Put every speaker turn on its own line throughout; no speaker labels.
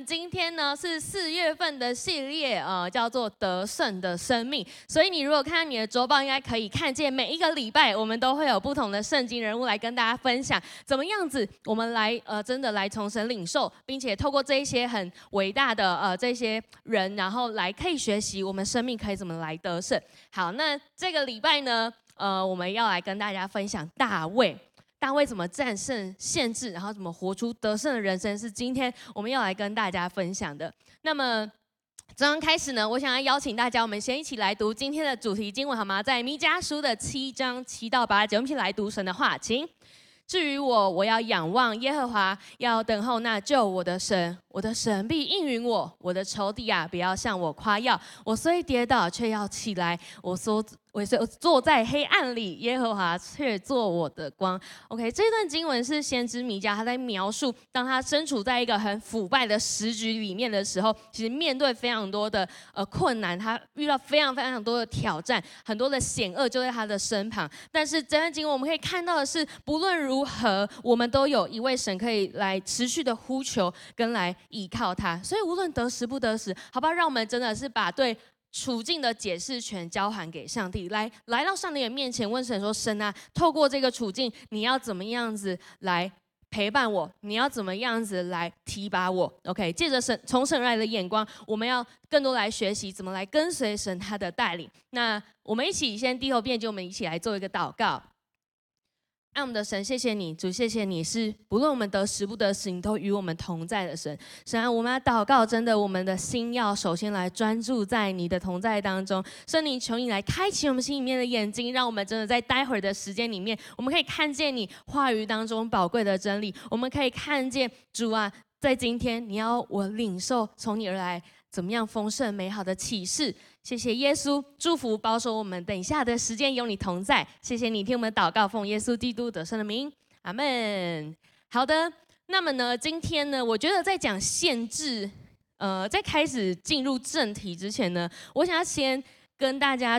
今天呢是四月份的系列，呃，叫做得胜的生命。所以你如果看你的周报，应该可以看见每一个礼拜我们都会有不同的圣经人物来跟大家分享，怎么样子我们来呃真的来从神领受，并且透过这一些很伟大的呃这些人，然后来可以学习我们生命可以怎么来得胜。好，那这个礼拜呢，呃，我们要来跟大家分享大卫。大卫怎么战胜限制，然后怎么活出得胜的人生，是今天我们要来跟大家分享的。那么，刚刚开始呢，我想要邀请大家，我们先一起来读今天的主题经文，好吗？在弥迦书的七章七到八节，我们一起来读神的话，请。至于我，我要仰望耶和华，要等候那救我的神，我的神必应允我。我的仇敌啊，不要向我夸耀。我虽跌倒，却要起来。我说。我坐在黑暗里，耶和华却做我的光。OK，这段经文是先知弥迦他在描述，当他身处在一个很腐败的时局里面的时候，其实面对非常多的呃困难，他遇到非常非常多的挑战，很多的险恶就在他的身旁。但是这段经文我们可以看到的是，不论如何，我们都有一位神可以来持续的呼求跟来依靠他。所以无论得时不得时，好吧，让我们真的是把对。处境的解释权交还给上帝，来来到上帝的面前问神说：“神啊，透过这个处境，你要怎么样子来陪伴我？你要怎么样子来提拔我？”OK，借着神从神而来的眼光，我们要更多来学习怎么来跟随神他的带领。那我们一起先低头便就我们一起来做一个祷告。爱我们的神，谢谢你，主，谢谢你是不论我们得时不得时，你都与我们同在的神。神啊，我们要祷告，真的，我们的心要首先来专注在你的同在当中。圣灵，求你来开启我们心里面的眼睛，让我们真的在待会儿的时间里面，我们可以看见你话语当中宝贵的真理。我们可以看见主啊，在今天你要我领受从你而来怎么样丰盛美好的启示。谢谢耶稣，祝福保守我们。等一下的时间有你同在。谢谢你听我们祷告，奉耶稣基督得胜的名，阿门。好的，那么呢，今天呢，我觉得在讲限制，呃，在开始进入正题之前呢，我想要先跟大家，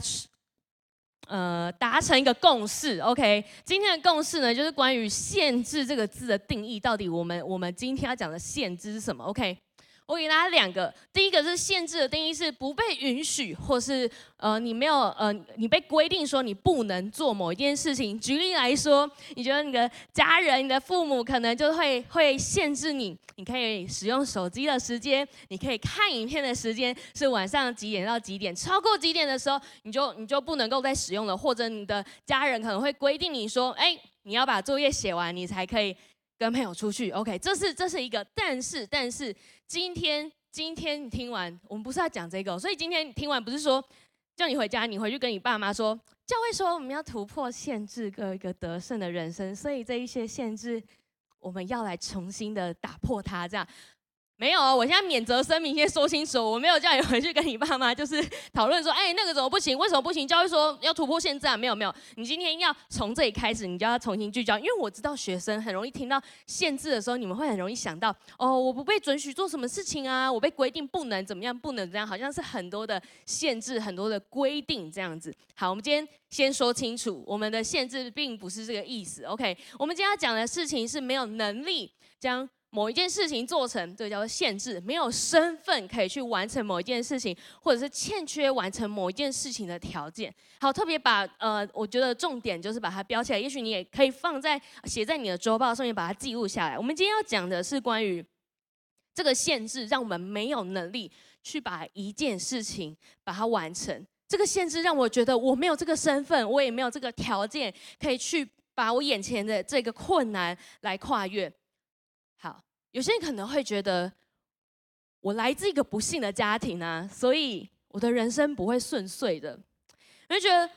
呃，达成一个共识。OK，今天的共识呢，就是关于限制这个字的定义，到底我们我们今天要讲的限制是什么？OK。我给大家两个，第一个是限制的定义是不被允许，或是呃你没有呃你被规定说你不能做某一件事情。举例来说，你觉得你的家人、你的父母可能就会会限制你，你可以使用手机的时间，你可以看影片的时间是晚上几点到几点，超过几点的时候你就你就不能够再使用了，或者你的家人可能会规定你说，哎，你要把作业写完，你才可以跟朋友出去。OK，这是这是一个，但是但是。今天，今天你听完，我们不是要讲这个，所以今天你听完不是说叫你回家，你回去跟你爸妈说，教会说我们要突破限制，过一个得胜的人生，所以这一些限制，我们要来重新的打破它，这样。没有哦，我现在免责声明先说清楚，我没有叫你回去跟你爸妈就是讨论说，哎，那个怎么不行？为什么不行？教会说要突破限制啊，没有没有，你今天要从这里开始，你就要重新聚焦，因为我知道学生很容易听到限制的时候，你们会很容易想到，哦，我不被准许做什么事情啊，我被规定不能怎么样，不能这样，好像是很多的限制，很多的规定这样子。好，我们今天先说清楚，我们的限制并不是这个意思，OK？我们今天要讲的事情是没有能力将。某一件事情做成，这个叫做限制；没有身份可以去完成某一件事情，或者是欠缺完成某一件事情的条件。好，特别把呃，我觉得重点就是把它标起来。也许你也可以放在写在你的周报上面，把它记录下来。我们今天要讲的是关于这个限制，让我们没有能力去把一件事情把它完成。这个限制让我觉得我没有这个身份，我也没有这个条件，可以去把我眼前的这个困难来跨越。有些人可能会觉得，我来自一个不幸的家庭啊，所以我的人生不会顺遂的。我就觉得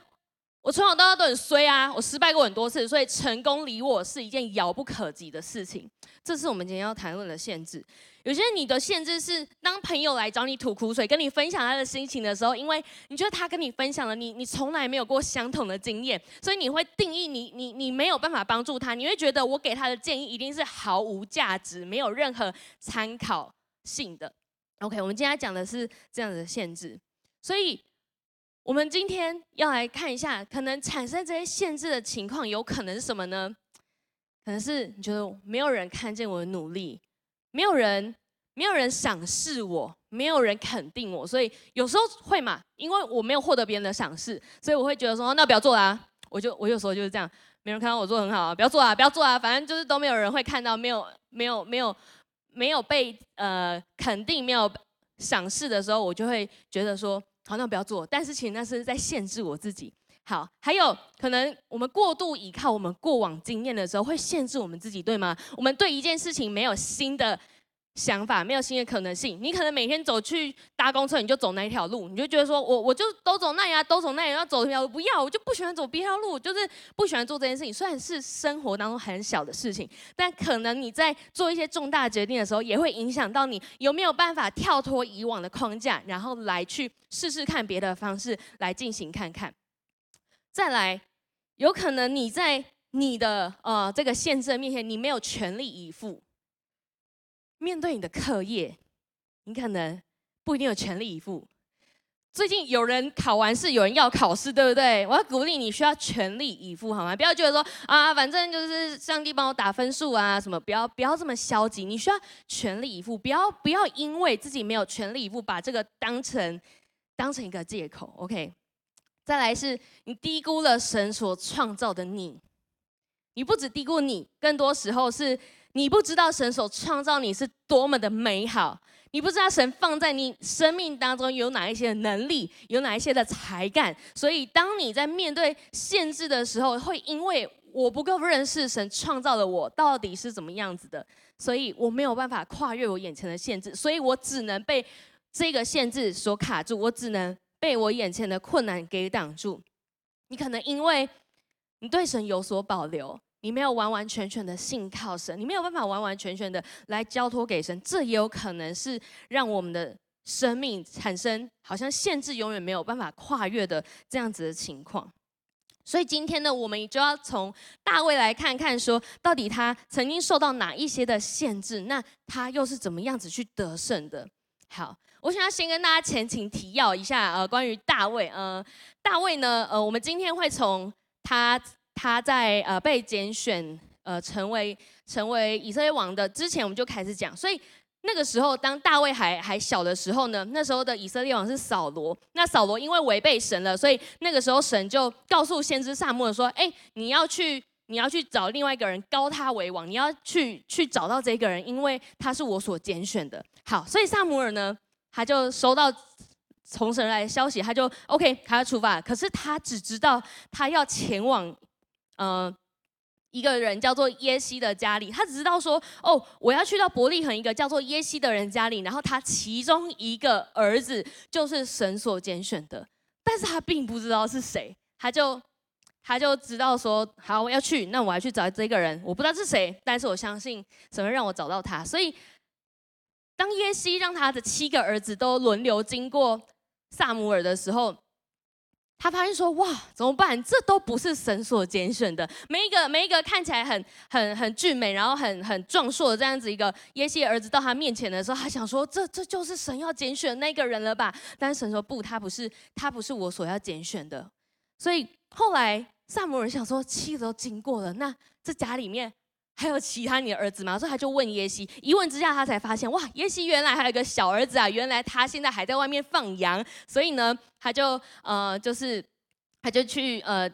我从小到大都很衰啊，我失败过很多次，所以成功离我是一件遥不可及的事情。这是我们今天要谈论的限制。有些你的限制是，当朋友来找你吐苦水，跟你分享他的心情的时候，因为你觉得他跟你分享了你，你从来没有过相同的经验，所以你会定义你，你，你没有办法帮助他，你会觉得我给他的建议一定是毫无价值，没有任何参考性的。OK，我们今天讲的是这样的限制，所以我们今天要来看一下，可能产生这些限制的情况，有可能是什么呢？可能是你觉得没有人看见我的努力。没有人，没有人赏识我，没有人肯定我，所以有时候会嘛，因为我没有获得别人的赏识，所以我会觉得说，那不要做啦。我就我有时候就是这样，没人看到我做很好啊，不要做啊，不要做啊，反正就是都没有人会看到，没有没有没有没有被呃肯定，没有赏识的时候，我就会觉得说，好，那不要做。但是其实那是在限制我自己。好，还有可能我们过度依靠我们过往经验的时候，会限制我们自己，对吗？我们对一件事情没有新的想法，没有新的可能性。你可能每天走去搭公车，你就走那一条路，你就觉得说我我就都走那呀，都走那呀，要走这条路不要，我就不喜欢走别条路，就是不喜欢做这件事情。虽然是生活当中很小的事情，但可能你在做一些重大决定的时候，也会影响到你有没有办法跳脱以往的框架，然后来去试试看别的方式来进行看看。再来，有可能你在你的呃这个限制面前，你没有全力以赴。面对你的课业，你可能不一定有全力以赴。最近有人考完试，有人要考试，对不对？我要鼓励你需要全力以赴，好吗？不要觉得说啊，反正就是上帝帮我打分数啊什么，不要不要这么消极。你需要全力以赴，不要不要因为自己没有全力以赴，把这个当成当成一个借口。OK。再来是你低估了神所创造的你，你不只低估你，更多时候是你不知道神所创造你是多么的美好，你不知道神放在你生命当中有哪一些的能力，有哪一些的才干，所以当你在面对限制的时候，会因为我不够认识神创造的我到底是怎么样子的，所以我没有办法跨越我眼前的限制，所以我只能被这个限制所卡住，我只能。被我眼前的困难给挡住，你可能因为你对神有所保留，你没有完完全全的信靠神，你没有办法完完全全的来交托给神，这也有可能是让我们的生命产生好像限制，永远没有办法跨越的这样子的情况。所以今天呢，我们就要从大卫来看看，说到底他曾经受到哪一些的限制，那他又是怎么样子去得胜的？好。我想要先跟大家前情提要一下，呃，关于大卫，呃，大卫呢，呃，我们今天会从他他在呃被拣选，呃，成为成为以色列王的之前，我们就开始讲。所以那个时候，当大卫还还小的时候呢，那时候的以色列王是扫罗。那扫罗因为违背神了，所以那个时候神就告诉先知撒母耳说：“哎，你要去你要去找另外一个人，高他为王。你要去去找到这个人，因为他是我所拣选的。”好，所以撒母耳呢。他就收到从神来的消息，他就 OK，他要出发。可是他只知道他要前往，呃，一个人叫做耶西的家里。他只知道说，哦，我要去到伯利恒一个叫做耶西的人家里，然后他其中一个儿子就是神所拣选的。但是他并不知道是谁，他就他就知道说，好，我要去，那我要去找这个人。我不知道是谁，但是我相信神会让我找到他。所以。当耶西让他的七个儿子都轮流经过撒母耳的时候，他发现说：“哇，怎么办？这都不是神所拣选的。每一个每一个看起来很很很俊美，然后很很壮硕的这样子一个耶西儿子到他面前的时候，他想说：这这就是神要拣选那个人了吧？但是神说不，他不是，他不是我所要拣选的。所以后来撒母耳想说，七都经过了，那这家里面。”还有其他你的儿子吗？所以他就问耶西，一问之下，他才发现，哇，耶西原来还有一个小儿子啊！原来他现在还在外面放羊，所以呢，他就呃，就是他就去呃，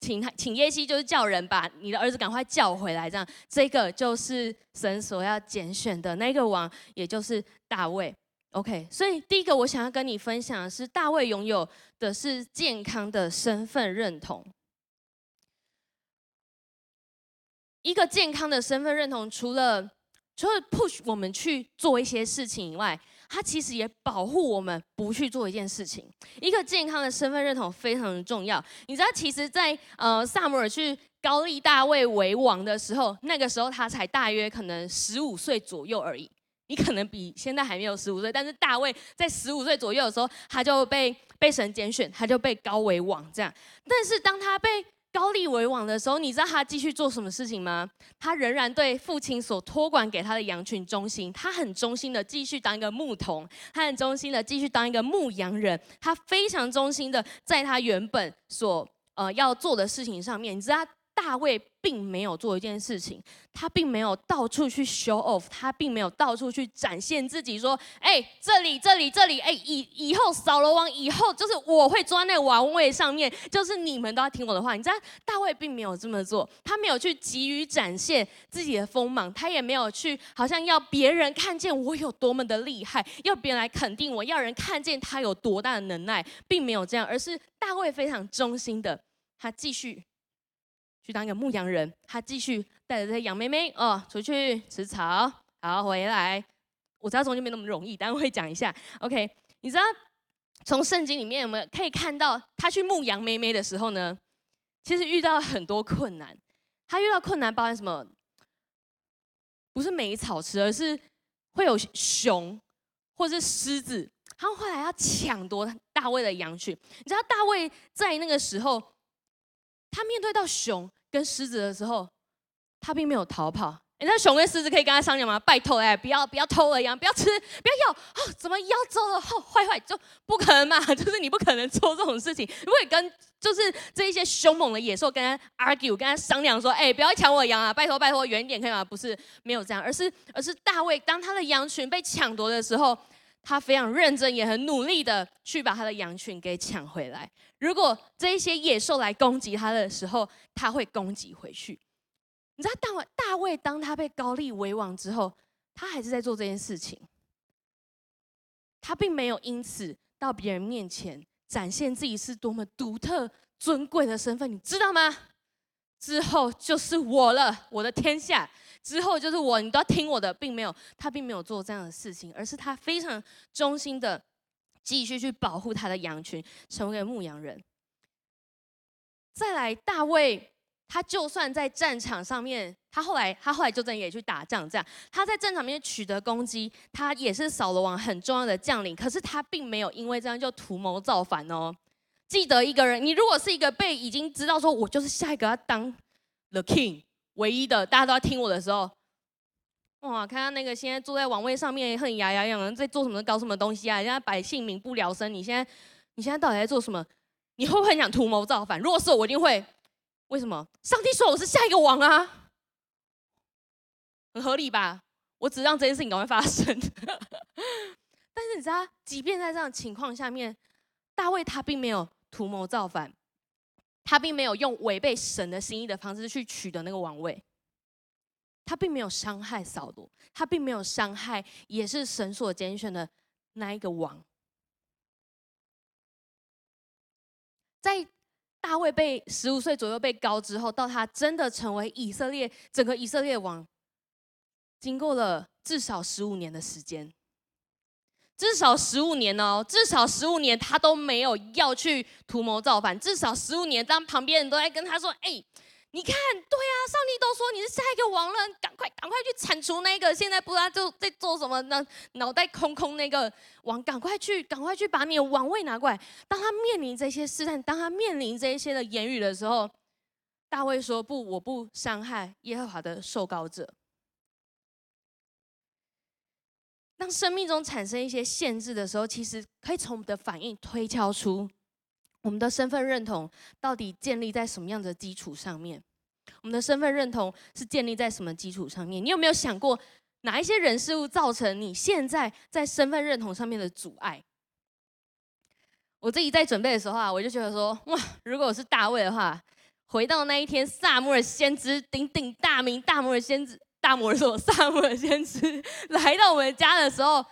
请他请耶西，就是叫人把你的儿子赶快叫回来，这样，这个就是神所要拣选的那个王，也就是大卫。OK，所以第一个我想要跟你分享的是，大卫拥有的是健康的身份认同。一个健康的身份认同，除了除了 push 我们去做一些事情以外，它其实也保护我们不去做一件事情。一个健康的身份认同非常的重要。你知道，其实在，在呃撒母耳去高立大卫为王的时候，那个时候他才大约可能十五岁左右而已。你可能比现在还没有十五岁，但是大卫在十五岁左右的时候，他就被被神拣选，他就被高为王这样。但是当他被高利为王的时候，你知道他继续做什么事情吗？他仍然对父亲所托管给他的羊群忠心，他很忠心的继续当一个牧童，他很忠心的继续当一个牧羊人，他非常忠心的在他原本所呃要做的事情上面。你知道，大卫并没有做一件事情，他并没有到处去 show off，他并没有到处去展现自己，说：“哎，这里，这里，这里，哎，以以后扫罗王以后就是我会坐在那王位上面，就是你们都要听我的话。”你知道，大卫并没有这么做，他没有去急于展现自己的锋芒，他也没有去好像要别人看见我有多么的厉害，要别人来肯定我，要人看见他有多大的能耐，并没有这样，而是大卫非常忠心的，他继续。去当一个牧羊人，他继续带着这些羊妹妹哦出去吃草，然后回来。我知道中间没那么容易，但我会讲一下。OK，你知道从圣经里面我们可以看到，他去牧羊妹妹的时候呢，其实遇到很多困难。他遇到困难包含什么？不是没草吃，而是会有熊或者是狮子，他们后来要抢夺大卫的羊群。你知道大卫在那个时候。他面对到熊跟狮子的时候，他并没有逃跑。你知道熊跟狮子可以跟他商量吗？拜托哎，不要不要偷了羊，不要吃，不要咬哦，怎么咬走了？哦，坏坏，就不可能嘛，就是你不可能做这种事情。如果你跟就是这一些凶猛的野兽跟他 argue，跟他商量说，哎，不要抢我羊啊，拜托拜托，远一点可以吗？不是没有这样，而是而是大卫当他的羊群被抢夺的时候，他非常认真也很努力的去把他的羊群给抢回来。如果这一些野兽来攻击他的时候，他会攻击回去。你知道大卫，大卫当他被膏立为王之后，他还是在做这件事情。他并没有因此到别人面前展现自己是多么独特尊贵的身份，你知道吗？之后就是我了，我的天下。之后就是我，你都要听我的，并没有，他并没有做这样的事情，而是他非常忠心的。继续去保护他的羊群，成为牧羊人。再来，大卫他就算在战场上面，他后来他后来就真的也去打仗，这样他在战场面取得攻击，他也是扫罗王很重要的将领。可是他并没有因为这样就图谋造反哦。记得一个人，你如果是一个被已经知道说我就是下一个要当 the king 唯一的，大家都要听我的时候。哇！看到那个现在坐在王位上面恨牙痒痒，在做什么？搞什么东西啊？人家百姓民不聊生，你现在你现在到底在做什么？你会不会很想图谋造反？如果是我，我一定会。为什么？上帝说我是下一个王啊，很 合理吧？我只让这件事情赶快发生。但是你知道，即便在这样情况下面，大卫他并没有图谋造反，他并没有用违背神的心意的方式去取得那个王位。他并没有伤害扫罗，他并没有伤害也是神所拣选的那一个王。在大卫被十五岁左右被膏之后，到他真的成为以色列整个以色列王，经过了至少十五年的时间，至少十五年哦，至少十五年他都没有要去图谋造反，至少十五年，当旁边人都在跟他说：“哎。”你看，对啊，上帝都说你是下一个王了，赶快赶快去铲除那个现在不知道就在做什么呢，脑袋空空那个王，赶快去赶快去把你的王位拿过来。当他面临这些试探，当他面临这些的言语的时候，大卫说：“不，我不伤害耶和华的受膏者。”当生命中产生一些限制的时候，其实可以从我们的反应推敲出。我们的身份认同到底建立在什么样的基础上面？我们的身份认同是建立在什么基础上面？你有没有想过，哪一些人事物造成你现在在身份认同上面的阻碍？我自己在准备的时候啊，我就觉得说，哇，如果我是大卫的话，回到那一天，撒母耳先知鼎鼎大名，大母耳先知，大母耳说，撒母耳先知来到我们家的时候，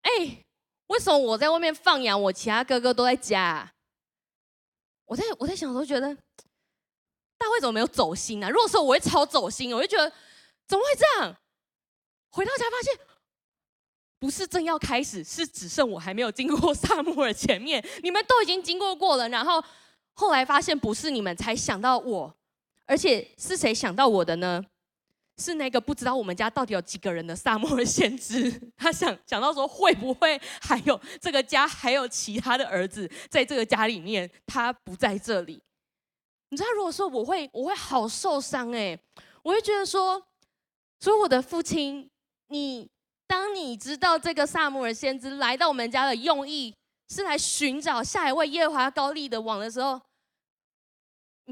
哎。为什么我在外面放羊，我其他哥哥都在家？我在我在想的时候觉得，大卫怎么没有走心啊？如果说我会超走心，我就觉得怎么会这样？回到家发现不是正要开始，是只剩我还没有经过撒母耳前面，你们都已经经过过了。然后后来发现不是你们才想到我，而且是谁想到我的呢？是那个不知道我们家到底有几个人的撒母耳先知，他想想到说，会不会还有这个家还有其他的儿子在这个家里面，他不在这里。你知道，如果说我会我会好受伤哎，我会觉得说，所以我的父亲，你当你知道这个撒母耳先知来到我们家的用意是来寻找下一位耶和华膏立的王的时候，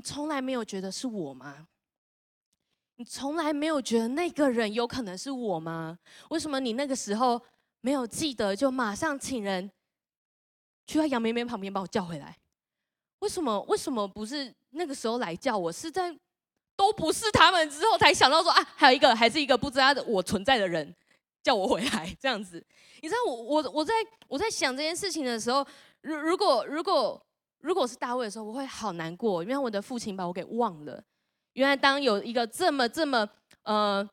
从来没有觉得是我吗？你从来没有觉得那个人有可能是我吗？为什么你那个时候没有记得，就马上请人去到杨梅梅旁边把我叫回来？为什么？为什么不是那个时候来叫我？是在都不是他们之后才想到说啊，还有一个还是一个不知道我存在的人 叫我回来这样子。你知道我我我在我在想这件事情的时候，如如果如果如果是大卫的时候，我会好难过，因为我的父亲把我给忘了。原来当有一个这么这么呃，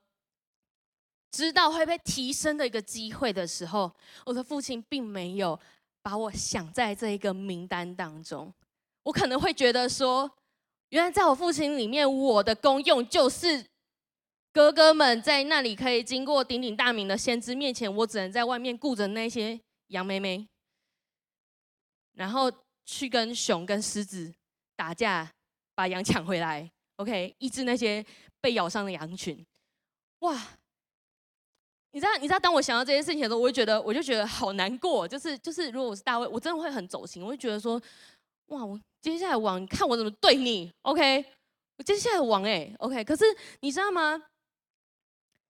知道会被提升的一个机会的时候，我的父亲并没有把我想在这一个名单当中。我可能会觉得说，原来在我父亲里面，我的功用就是哥哥们在那里可以经过鼎鼎大名的先知面前，我只能在外面顾着那些杨妹妹，然后去跟熊跟狮子打架，把羊抢回来。OK，医治那些被咬伤的羊群。哇，你知道，你知道，当我想到这些事情的时候，我就觉得，我就觉得好难过。就是，就是，如果我是大卫，我真的会很走心。我会觉得说，哇，我接下来王，看我怎么对你？OK，我接下来王哎，OK。可是你知道吗？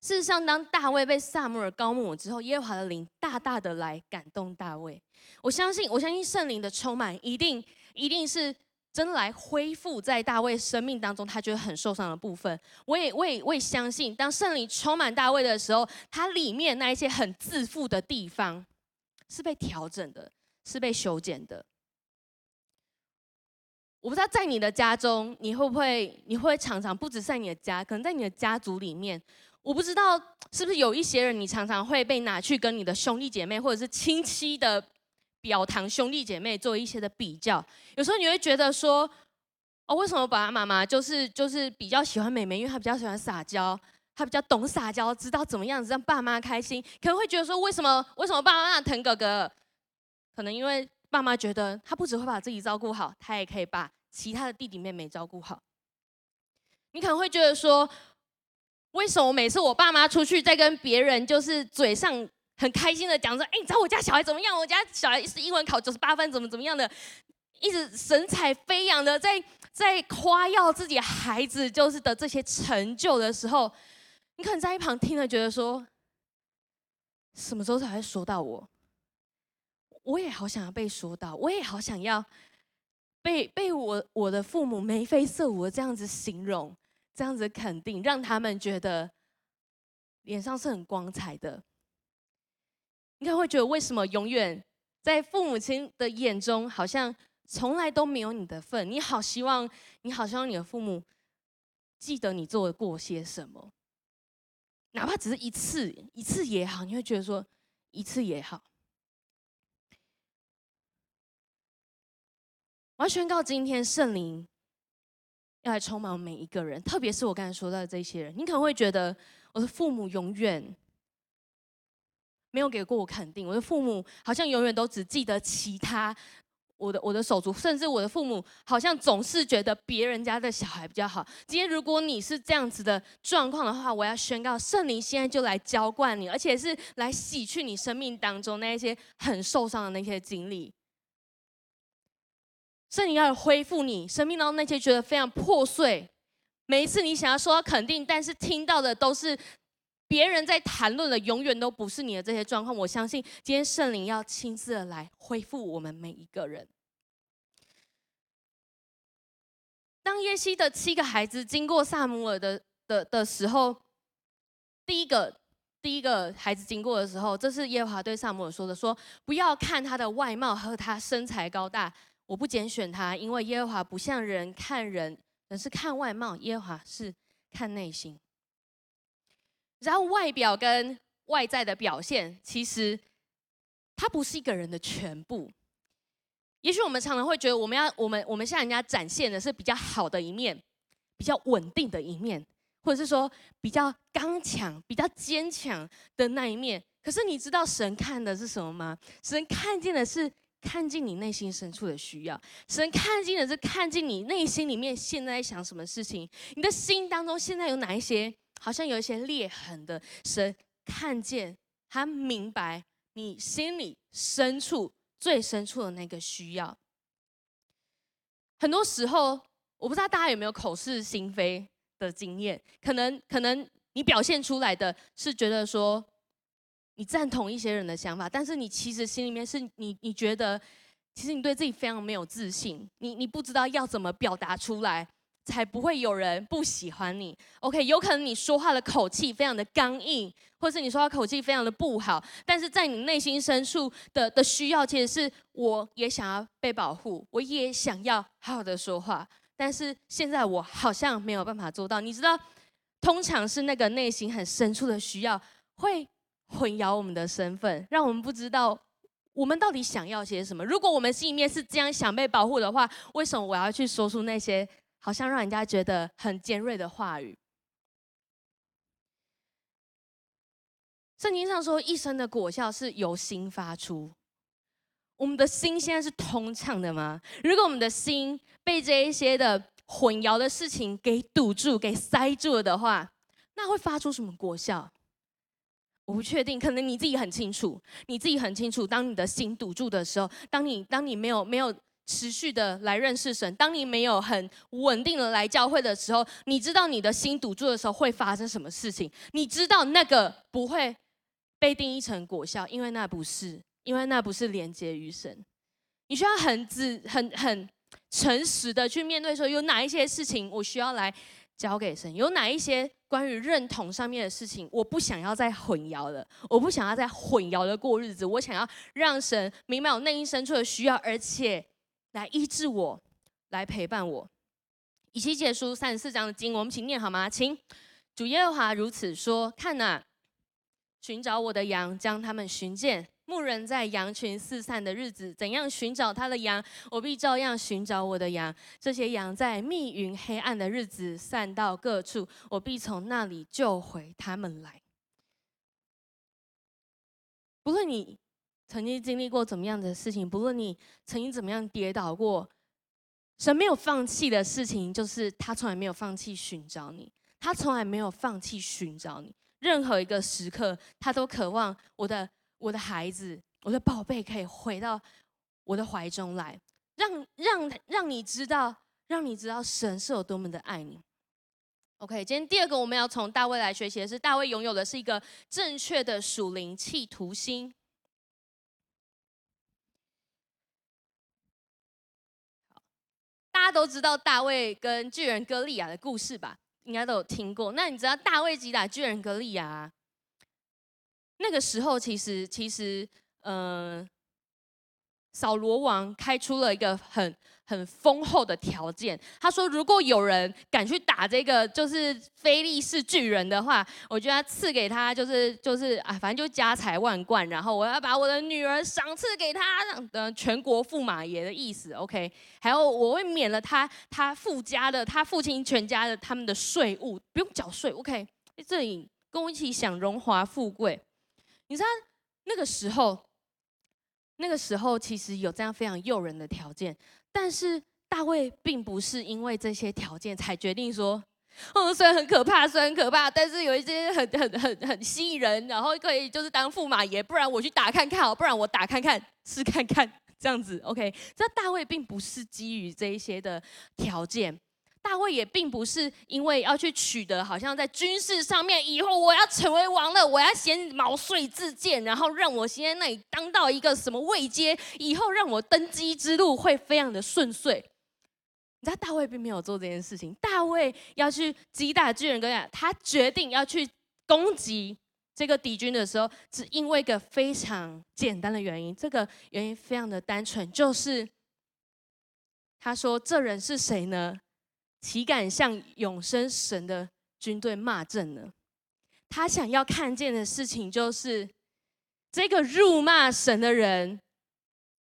事实上，当大卫被撒母耳膏抹之后，耶和华的灵大大的来感动大卫。我相信，我相信圣灵的充满，一定，一定是。真来恢复在大卫生命当中，他觉得很受伤的部分。我也，我也，我也相信，当圣灵充满大卫的时候，他里面那一些很自负的地方是被调整的，是被修剪的。我不知道在你的家中，你会不会，你会不会常常不止在你的家，可能在你的家族里面，我不知道是不是有一些人，你常常会被拿去跟你的兄弟姐妹或者是亲戚的。表堂兄弟姐妹做一些的比较，有时候你会觉得说，哦，为什么爸爸妈妈就是就是比较喜欢妹妹，因为她比较喜欢撒娇，她比较懂撒娇，知道怎么样子让爸妈开心。可能会觉得说，为什么为什么爸爸妈妈疼哥哥？可能因为爸妈觉得他不只会把自己照顾好，他也可以把其他的弟弟妹妹照顾好。你可能会觉得说，为什么每次我爸妈出去在跟别人就是嘴上。很开心的讲说，哎，你知道我家小孩怎么样？我家小孩是英文考九十八分，怎么怎么样的，一直神采飞扬的在在夸耀自己孩子就是的这些成就的时候，你可能在一旁听了，觉得说，什么时候才会说到我？我也好想要被说到，我也好想要被被我我的父母眉飞色舞的这样子形容，这样子肯定，让他们觉得脸上是很光彩的。你可能会觉得，为什么永远在父母亲的眼中，好像从来都没有你的份？你好希望，你好希望你的父母记得你做过些什么，哪怕只是一次，一次也好。你会觉得说，一次也好。我要宣告，今天圣灵要来充满每一个人，特别是我刚才说到的这些人。你可能会觉得，我的父母永远。没有给过我肯定，我的父母好像永远都只记得其他我的我的手足，甚至我的父母好像总是觉得别人家的小孩比较好。今天如果你是这样子的状况的话，我要宣告圣灵现在就来浇灌你，而且是来洗去你生命当中那一些很受伤的那些经历。圣灵要恢复你生命当中那些觉得非常破碎，每一次你想要说到肯定，但是听到的都是。别人在谈论的永远都不是你的这些状况。我相信今天圣灵要亲自的来恢复我们每一个人。当耶西的七个孩子经过撒母耳的的的时候，第一个第一个孩子经过的时候，这是耶和华对撒母耳说的：说不要看他的外貌和他身材高大，我不拣选他，因为耶和华不像人看人，而是看外貌，耶和华是看内心。然后外表跟外在的表现，其实它不是一个人的全部。也许我们常常会觉得，我们要我们我们向人家展现的是比较好的一面，比较稳定的一面，或者是说比较刚强、比较坚强的那一面。可是你知道神看的是什么吗？神看见的是看见你内心深处的需要，神看见的是看见你内心里面现在在想什么事情，你的心当中现在有哪一些？好像有一些裂痕的神看见，他明白你心里深处最深处的那个需要。很多时候，我不知道大家有没有口是心非的经验，可能可能你表现出来的是觉得说你赞同一些人的想法，但是你其实心里面是你你觉得其实你对自己非常没有自信，你你不知道要怎么表达出来。才不会有人不喜欢你。OK，有可能你说话的口气非常的刚硬，或是你说话口气非常的不好，但是在你内心深处的的需要，其实是我也想要被保护，我也想要好好的说话，但是现在我好像没有办法做到。你知道，通常是那个内心很深处的需要，会混淆我们的身份，让我们不知道我们到底想要些什么。如果我们心里面是这样想被保护的话，为什么我要去说出那些？好像让人家觉得很尖锐的话语。圣经上说，一生的果效是由心发出。我们的心现在是通畅的吗？如果我们的心被这一些的混淆的事情给堵住、给塞住了的话，那会发出什么果效？我不确定，可能你自己很清楚，你自己很清楚。当你的心堵住的时候，当你当你没有没有。持续的来认识神。当你没有很稳定的来教会的时候，你知道你的心堵住的时候会发生什么事情？你知道那个不会被定义成果效，因为那不是，因为那不是连接于神。你需要很自、很很诚实的去面对，说有哪一些事情我需要来交给神，有哪一些关于认同上面的事情，我不想要再混淆了，我不想要再混淆的过日子，我想要让神明白我内心深处的需要，而且。来医治我，来陪伴我。以西结书三十四章的经，我们请念好吗？请主耶和华如此说：看哪，寻找我的羊，将他们寻见。牧人在羊群四散的日子，怎样寻找他的羊，我必照样寻找我的羊。这些羊在密云黑暗的日子散到各处，我必从那里救回他们来。不论你。曾经经历过怎么样的事情，不论你曾经怎么样跌倒过，神没有放弃的事情，就是他从来没有放弃寻找你，他从来没有放弃寻找你。任何一个时刻，他都渴望我的我的孩子，我的宝贝可以回到我的怀中来，让让让你知道，让你知道神是有多么的爱你。OK，今天第二个我们要从大卫来学习的是，大卫拥有的是一个正确的属灵企图心。大家都知道大卫跟巨人歌利亚的故事吧？应该都有听过。那你知道大卫击打巨人歌利亚？那个时候其实其实，嗯、扫罗王开出了一个很。很丰厚的条件，他说：“如果有人敢去打这个就是非利士巨人的话，我就要赐给他，就是就是啊，反正就家财万贯，然后我要把我的女儿赏赐给他，的全国驸马爷的意思。OK，还有我会免了他他父家的他父亲全家的他们的税务，不用缴税。OK，这里跟我一起享荣华富贵。你知道那个时候，那个时候其实有这样非常诱人的条件。”但是大卫并不是因为这些条件才决定说，哦，虽然很可怕，虽然很可怕，但是有一些很很很很吸引人，然后可以就是当驸马爷，不然我去打看看哦，不然我打看看，试看看，这样子，OK。这大卫并不是基于这一些的条件。大卫也并不是因为要去取得，好像在军事上面以后我要成为王了，我要先毛遂自荐，然后让我先在那里当到一个什么位阶，以后让我登基之路会非常的顺遂。你知道大卫并没有做这件事情，大卫要去击打巨人哥呀，他决定要去攻击这个敌军的时候，只因为一个非常简单的原因，这个原因非常的单纯，就是他说：“这人是谁呢？”岂敢向永生神的军队骂阵呢？他想要看见的事情就是这个辱骂神的人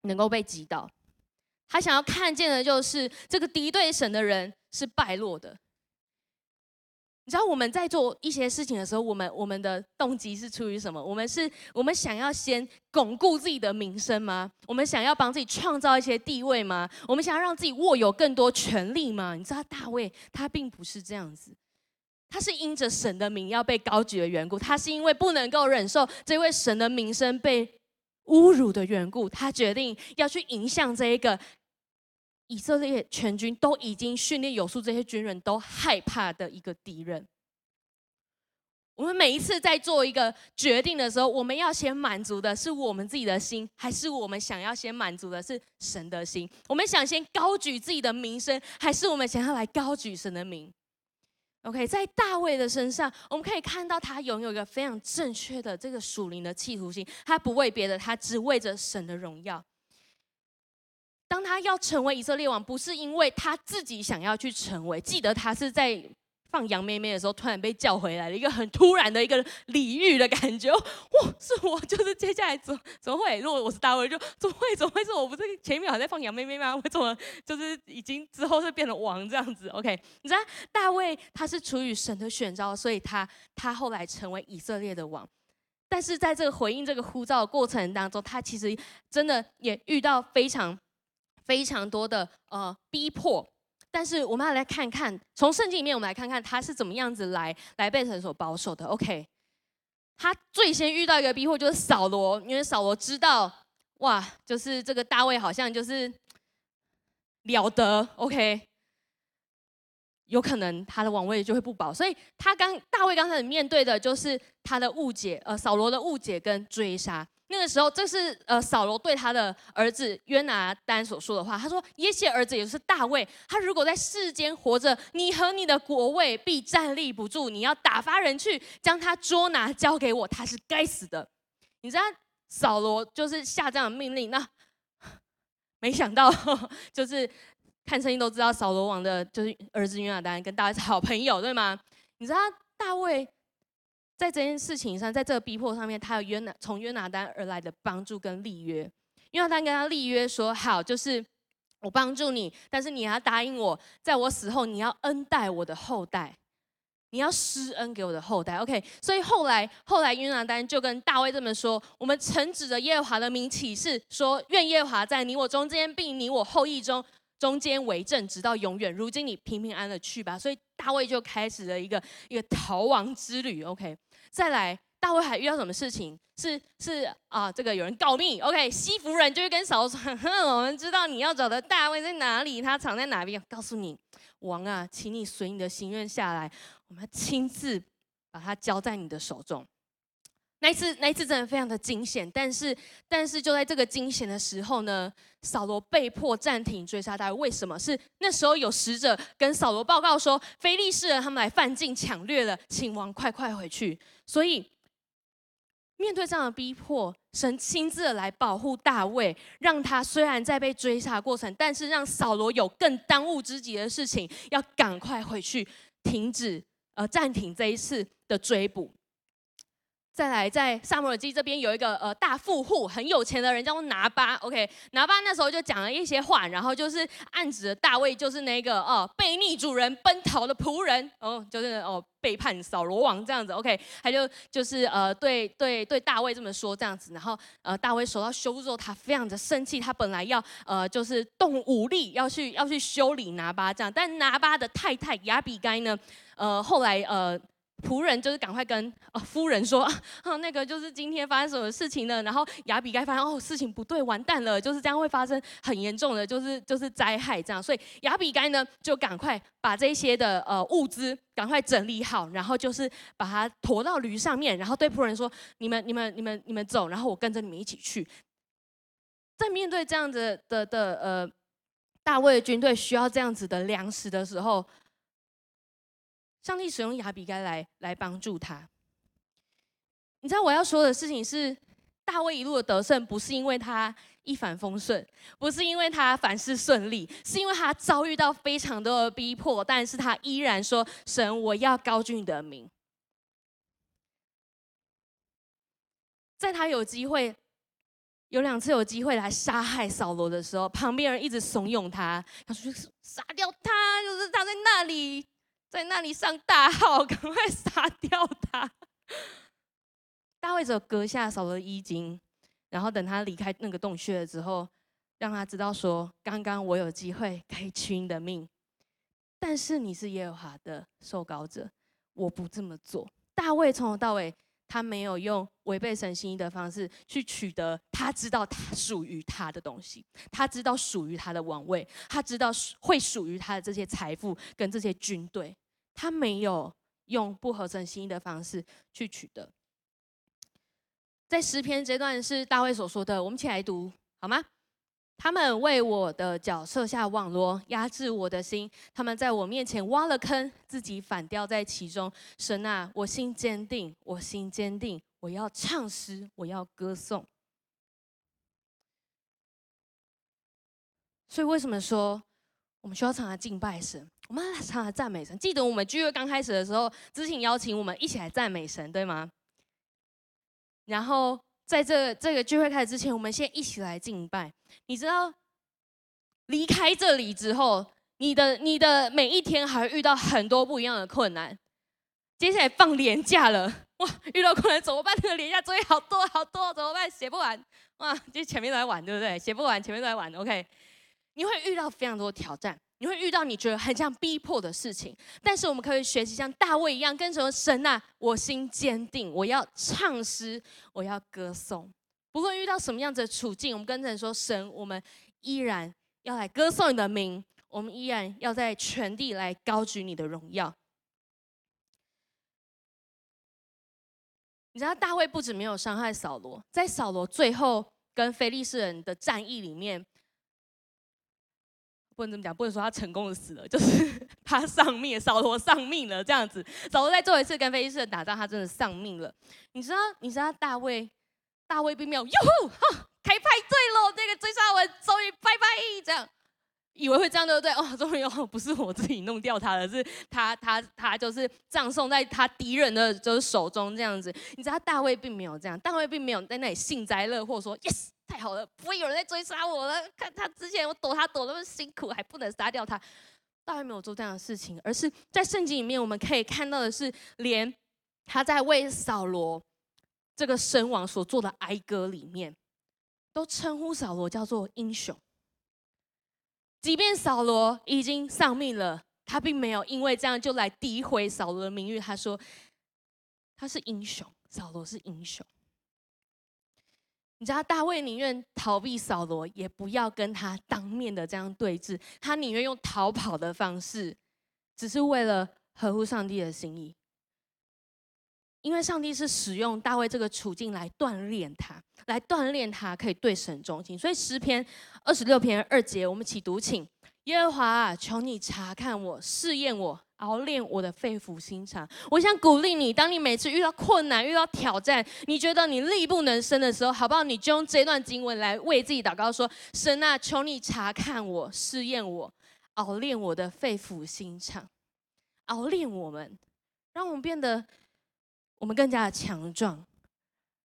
能够被击倒。他想要看见的就是这个敌对神的人是败落的。你知道我们在做一些事情的时候，我们我们的动机是出于什么？我们是我们想要先巩固自己的名声吗？我们想要帮自己创造一些地位吗？我们想要让自己握有更多权力吗？你知道大卫他并不是这样子，他是因着神的名要被高举的缘故，他是因为不能够忍受这位神的名声被侮辱的缘故，他决定要去迎向这一个以色列全军都已经训练有素，这些军人都害怕的一个敌人。我们每一次在做一个决定的时候，我们要先满足的是我们自己的心，还是我们想要先满足的是神的心？我们想先高举自己的名声，还是我们想要来高举神的名？OK，在大卫的身上，我们可以看到他拥有一个非常正确的这个属灵的企图心，他不为别的，他只为着神的荣耀。当他要成为以色列王，不是因为他自己想要去成为，记得他是在。放羊咩咩的时候，突然被叫回来了，一个很突然的一个礼遇的感觉。哇，是我，就是接下来怎怎么会？如果我是大卫，就怎么会？怎么会是我？不是前面好像在放羊咩咩吗？为什么就是已经之后是变了王这样子？OK，你知道大卫他是出于神的选召，所以他他后来成为以色列的王。但是在这个回应这个呼召的过程当中，他其实真的也遇到非常非常多的呃逼迫。但是我们要来看看，从圣经里面，我们来看看他是怎么样子来来被神所保守的。OK，他最先遇到一个逼迫就是扫罗，因为扫罗知道，哇，就是这个大卫好像就是了得，OK，有可能他的王位就会不保，所以他刚大卫刚开始面对的就是他的误解，呃，扫罗的误解跟追杀。那个时候，这是呃扫罗对他的儿子约拿单所说的话。他说：“耶西儿子也就是大卫，他如果在世间活着，你和你的国位必站立不住。你要打发人去将他捉拿交给我，他是该死的。”你知道扫罗就是下这样的命令，那没想到 就是看圣经都知道扫罗王的就是儿子约拿单跟大卫是好朋友，对吗？你知道大卫。在这件事情上，在这个逼迫上面，他有约拿从约拿单而来的帮助跟立约。约拿单跟他立约说：“好，就是我帮助你，但是你要答应我，在我死后你要恩待我的后代，你要施恩给我的后代。”OK，所以后来后来约拿单就跟大卫这么说：“我们曾指着耶和华的名起誓，说愿耶和华在你我中间，并你我后裔中中间为证，直到永远。如今你平平安的去吧。”所以大卫就开始了一个一个逃亡之旅。OK。再来，大卫还遇到什么事情？是是啊，这个有人告密，OK，西夫人就会跟扫罗说：“哼，我们知道你要找的大卫在哪里，他藏在哪边。告诉你，王啊，请你随你的心愿下来，我们亲自把他交在你的手中。”那一次，那一次真的非常的惊险，但是但是就在这个惊险的时候呢，扫罗被迫暂停追杀大卫。为什么？是那时候有使者跟扫罗报告说，非利士人他们来犯境抢掠了，请王快快回去。所以面对这样的逼迫，神亲自来保护大卫，让他虽然在被追杀过程，但是让扫罗有更当务之急的事情，要赶快回去，停止呃暂停这一次的追捕。再来，在撒母耳记这边有一个呃大富户，很有钱的人，叫做拿巴。OK，拿巴那时候就讲了一些话，然后就是暗指大卫就是那个哦背逆主人奔逃的仆人，哦就是哦背叛扫罗王这样子。OK，他就就是呃对对对大卫这么说这样子，然后呃大卫受到羞辱之后，他非常的生气，他本来要呃就是动武力要去要去修理拿巴这样，但拿巴的太太亚比该呢，呃后来呃。仆人就是赶快跟哦夫人说 啊，那个就是今天发生什么事情呢？然后亚比该发现哦事情不对，完蛋了，就是这样会发生很严重的，就是就是灾害这样。所以亚比该呢就赶快把这些的呃物资赶快整理好，然后就是把它驮到驴上面，然后对仆人说：你们你们你们你们走，然后我跟着你们一起去。在面对这样子的的呃大卫军队需要这样子的粮食的时候。上帝使用亚比该来来帮助他。你知道我要说的事情是，大卫一路的得胜，不是因为他一帆风顺，不是因为他凡事顺利，是因为他遭遇到非常多的逼迫，但是他依然说：“神，我要高举你的名。”在他有机会，有两次有机会来杀害扫罗的时候，旁边人一直怂恿他，他说：“杀掉他，就是他在那里。”在那里上大号，赶快杀掉他！大卫就割下扫了衣襟，然后等他离开那个洞穴了之后，让他知道说：刚刚我有机会可以取你的命，但是你是耶和华的受膏者，我不这么做。大卫从头到尾他没有用违背神心意的方式去取得他知道他属于他的东西，他知道属于他的王位，他知道会属于他的这些财富跟这些军队，他没有用不合神心意的方式去取得。在诗篇这段是大卫所说的，我们一起来读好吗？他们为我的脚设下网罗，压制我的心。他们在我面前挖了坑，自己反掉在其中。神啊，我心坚定，我心坚定，我要唱诗，我要歌颂。所以，为什么说我们需要常常敬拜神？我们要常常赞美神。记得我们聚会刚开始的时候，之前邀请我们一起来赞美神，对吗？然后。在这这个聚会开始之前，我们先一起来敬拜。你知道，离开这里之后，你的你的每一天还会遇到很多不一样的困难。接下来放连假了，哇，遇到困难怎么办？那个连假作业好多好多，怎么办？写不完，哇，就前面都在玩，对不对？写不完，前面都在玩，OK。你会遇到非常多挑战。你会遇到你觉得很像逼迫的事情，但是我们可以学习像大卫一样，跟着神啊，我心坚定，我要唱诗，我要歌颂。不论遇到什么样子的处境，我们跟神说：神，我们依然要来歌颂你的名，我们依然要在全地来高举你的荣耀。你知道大卫不止没有伤害扫罗，在扫罗最后跟非利士人的战役里面。不能这么讲，不能说他成功的死了，就是他丧命，扫罗丧命了这样子。扫罗在最后一次跟非利士人打仗，他真的丧命了。你知道？你知道大卫？大卫并没有哟吼，开派对喽！那个追杀我，终于拜拜，这样以为会这样对不对？哦，终于哦，不是我自己弄掉他的，是他他他就是葬送在他敌人的就是手中这样子。你知道大卫并没有这样，大卫并没有在那里幸灾乐祸说 yes。太好了，不会有人在追杀我了。看他之前我躲他躲那么辛苦，还不能杀掉他。大卫没有做这样的事情，而是在圣经里面我们可以看到的是，连他在为扫罗这个身亡所做的哀歌里面，都称呼扫罗叫做英雄。即便扫罗已经丧命了，他并没有因为这样就来诋毁扫罗的名誉。他说他是英雄，扫罗是英雄。你知道大卫宁愿逃避扫罗，也不要跟他当面的这样对峙，他宁愿用逃跑的方式，只是为了合乎上帝的心意。因为上帝是使用大卫这个处境来锻炼他，来锻炼他可以对神忠心。所以诗篇二十六篇二节，我们一起读，请耶和华啊，求你查看我，试验我。熬炼我的肺腑心肠。我想鼓励你，当你每次遇到困难、遇到挑战，你觉得你力不能胜的时候，好不好？你就用这段经文来为自己祷告，说：神啊，求你查看我，试验我，熬炼我的肺腑心肠，熬炼我们，让我们变得我们更加的强壮，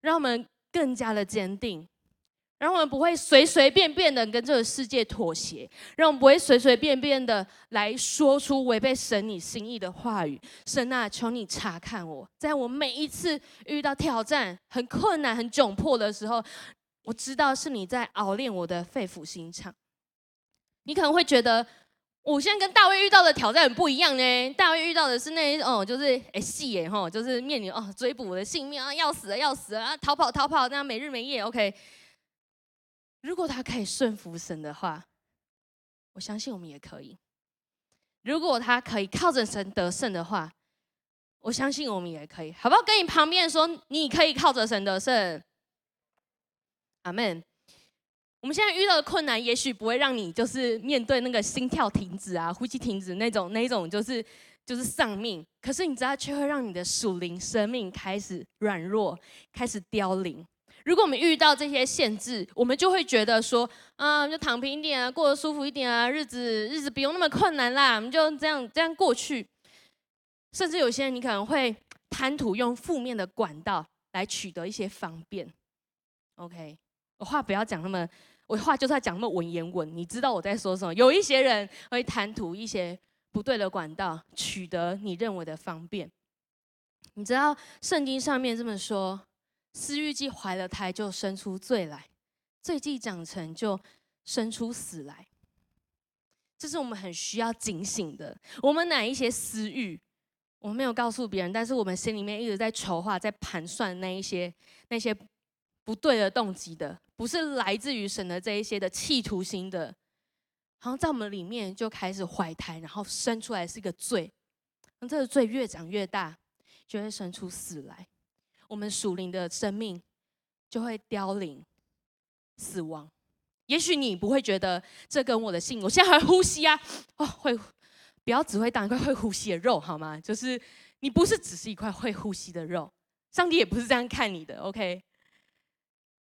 让我们更加的坚定。让我们不会随随便便的跟这个世界妥协，让我们不会随随便便的来说出违背神你心意的话语。神啊，求你查看我，在我每一次遇到挑战、很困难、很窘迫的时候，我知道是你在熬炼我的肺腑心肠。你可能会觉得，我现在跟大卫遇到的挑战很不一样呢。大卫遇到的是那哦，就是哎戏耶吼，就是面临哦追捕我的性命啊，要死了要死了啊，逃跑逃跑，那样没日没夜。OK。如果他可以顺服神的话，我相信我们也可以。如果他可以靠着神得胜的话，我相信我们也可以，好不好？跟你旁边说，你可以靠着神得胜。阿门。我们现在遇到的困难，也许不会让你就是面对那个心跳停止啊、呼吸停止那种、那种就是就是丧命。可是你知道，却会让你的属灵生命开始软弱，开始凋零。如果我们遇到这些限制，我们就会觉得说，啊，就躺平一点啊，过得舒服一点啊，日子日子不用那么困难啦，我们就这样这样过去。甚至有些人，你可能会贪图用负面的管道来取得一些方便。OK，我话不要讲那么，我话就是要讲那么文言文，你知道我在说什么？有一些人会贪图一些不对的管道，取得你认为的方便。你知道圣经上面这么说。私欲既怀了胎，就生出罪来；罪既长成，就生出死来。这是我们很需要警醒的。我们哪一些私欲，我们没有告诉别人，但是我们心里面一直在筹划、在盘算那一些那些不对的动机的，不是来自于神的这一些的企图心的，好像在我们里面就开始怀胎，然后生出来是一个罪，那这个罪越长越大，就会生出死来，我们属灵的生命就会凋零、死亡。也许你不会觉得这跟我的信，我现在还呼吸啊，哦，会，不要只会当一块会呼吸的肉好吗？就是你不是只是一块会呼吸的肉，上帝也不是这样看你的，OK？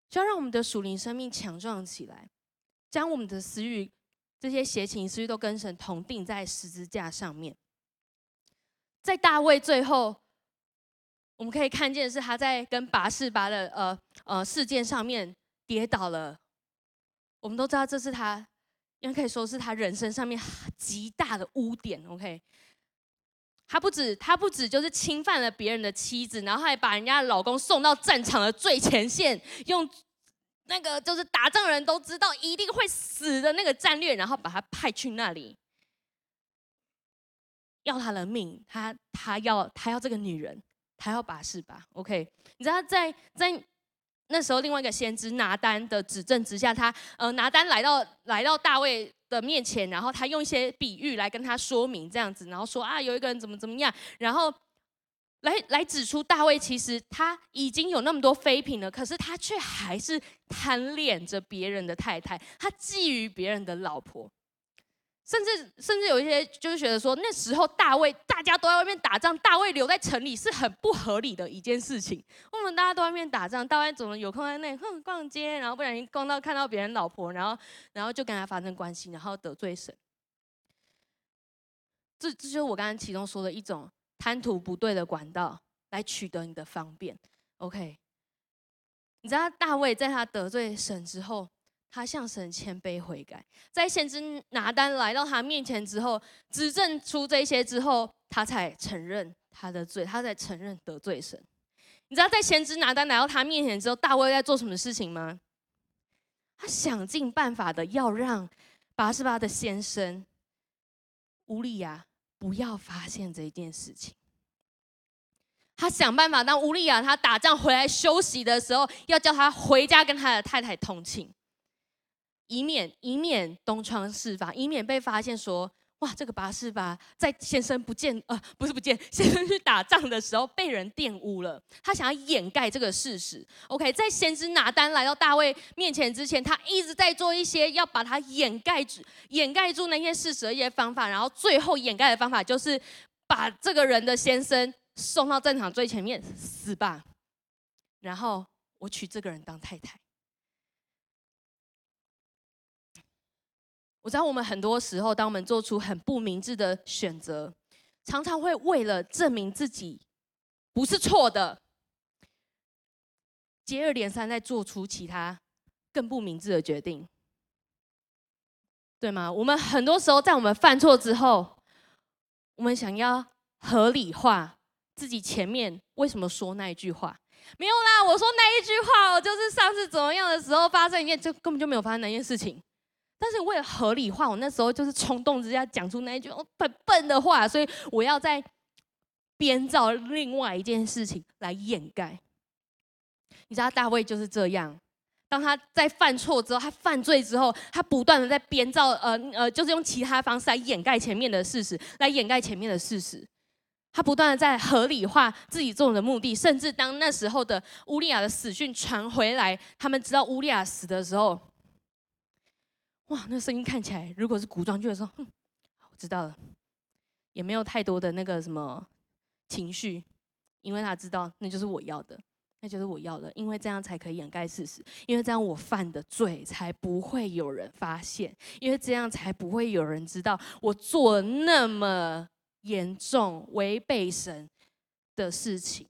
就要让我们的属灵生命强壮起来，将我们的私欲、这些邪情私欲都跟神同钉在十字架上面。在大卫最后，我们可以看见是他在跟拔士巴的呃呃事件上面跌倒了。我们都知道，这是他，应该可以说是他人生上面极大的污点。OK，他不止，他不止就是侵犯了别人的妻子，然后还把人家的老公送到战场的最前线，用那个就是打仗人都知道一定会死的那个战略，然后把他派去那里，要他的命。他他要他要这个女人，他要拔示巴。OK，你知道在在。那时候，另外一个先知拿单的指证之下，他呃拿单来到来到大卫的面前，然后他用一些比喻来跟他说明这样子，然后说啊，有一个人怎么怎么样，然后来来指出大卫其实他已经有那么多妃嫔了，可是他却还是贪恋着别人的太太，他觊觎别人的老婆。甚至甚至有一些就是觉得说，那时候大卫大家都在外面打仗，大卫留在城里是很不合理的一件事情。我们大家都在外面打仗，大卫怎么有空在那哼逛街，然后不小心逛到看到别人老婆，然后然后就跟他发生关系，然后得罪神。这这就是我刚刚其中说的一种贪图不对的管道来取得你的方便。OK，你知道大卫在他得罪神之后。他向神谦卑悔改，在先知拿单来到他面前之后，指证出这些之后，他才承认他的罪，他才承认得罪神。你知道，在先知拿单来到他面前之后，大卫在做什么事情吗？他想尽办法的要让拔示巴的先生乌利亚不要发现这件事情。他想办法，当乌利亚他打仗回来休息的时候，要叫他回家跟他的太太通情。以免以免东窗事发，以免被发现说，哇，这个拔示巴在先生不见，呃，不是不见，先生去打仗的时候被人玷污了。他想要掩盖这个事实。OK，在先知拿单来到大卫面前之前，他一直在做一些要把他掩盖住、掩盖住那些事实的一些方法。然后最后掩盖的方法就是把这个人的先生送到战场最前面死吧，然后我娶这个人当太太。我知道我们很多时候，当我们做出很不明智的选择，常常会为了证明自己不是错的，接二连三在做出其他更不明智的决定，对吗？我们很多时候在我们犯错之后，我们想要合理化自己前面为什么说那一句话，没有啦，我说那一句话，我就是上次怎么样的时候发生一件，就根本就没有发生那件事情。但是为了合理化，我那时候就是冲动之下讲出那一句笨笨的话，所以我要再编造另外一件事情来掩盖。你知道大卫就是这样，当他在犯错之后，他犯罪之后，他不断的在编造，呃呃，就是用其他方式来掩盖前面的事实，来掩盖前面的事实。他不断的在合理化自己做的目的，甚至当那时候的乌利亚的死讯传回来，他们知道乌利亚死的时候。哇，那声音看起来，如果是古装剧的时候，哼，我知道了，也没有太多的那个什么情绪，因为他知道那就是我要的，那就是我要的，因为这样才可以掩盖事实，因为这样我犯的罪才不会有人发现，因为这样才不会有人知道我做那么严重违背神的事情。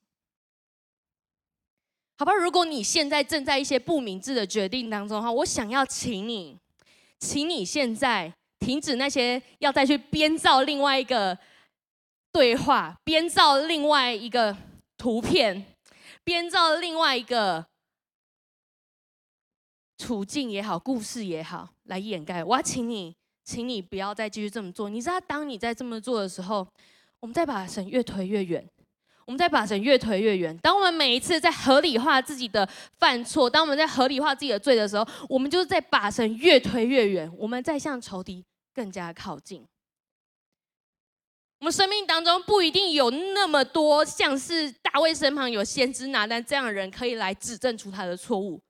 好吧，如果你现在正在一些不明智的决定当中的话，我想要请你。请你现在停止那些要再去编造另外一个对话，编造另外一个图片，编造另外一个处境也好，故事也好，来掩盖。我要请你，请你不要再继续这么做。你知道，当你在这么做的时候，我们再把神越推越远。我们再把神越推越远。当我们每一次在合理化自己的犯错，当我们在合理化自己的罪的时候，我们就是在把神越推越远。我们在向仇敌更加靠近。我们生命当中不一定有那么多像是大卫身旁有先知拿单这样的人可以来指证出他的错误，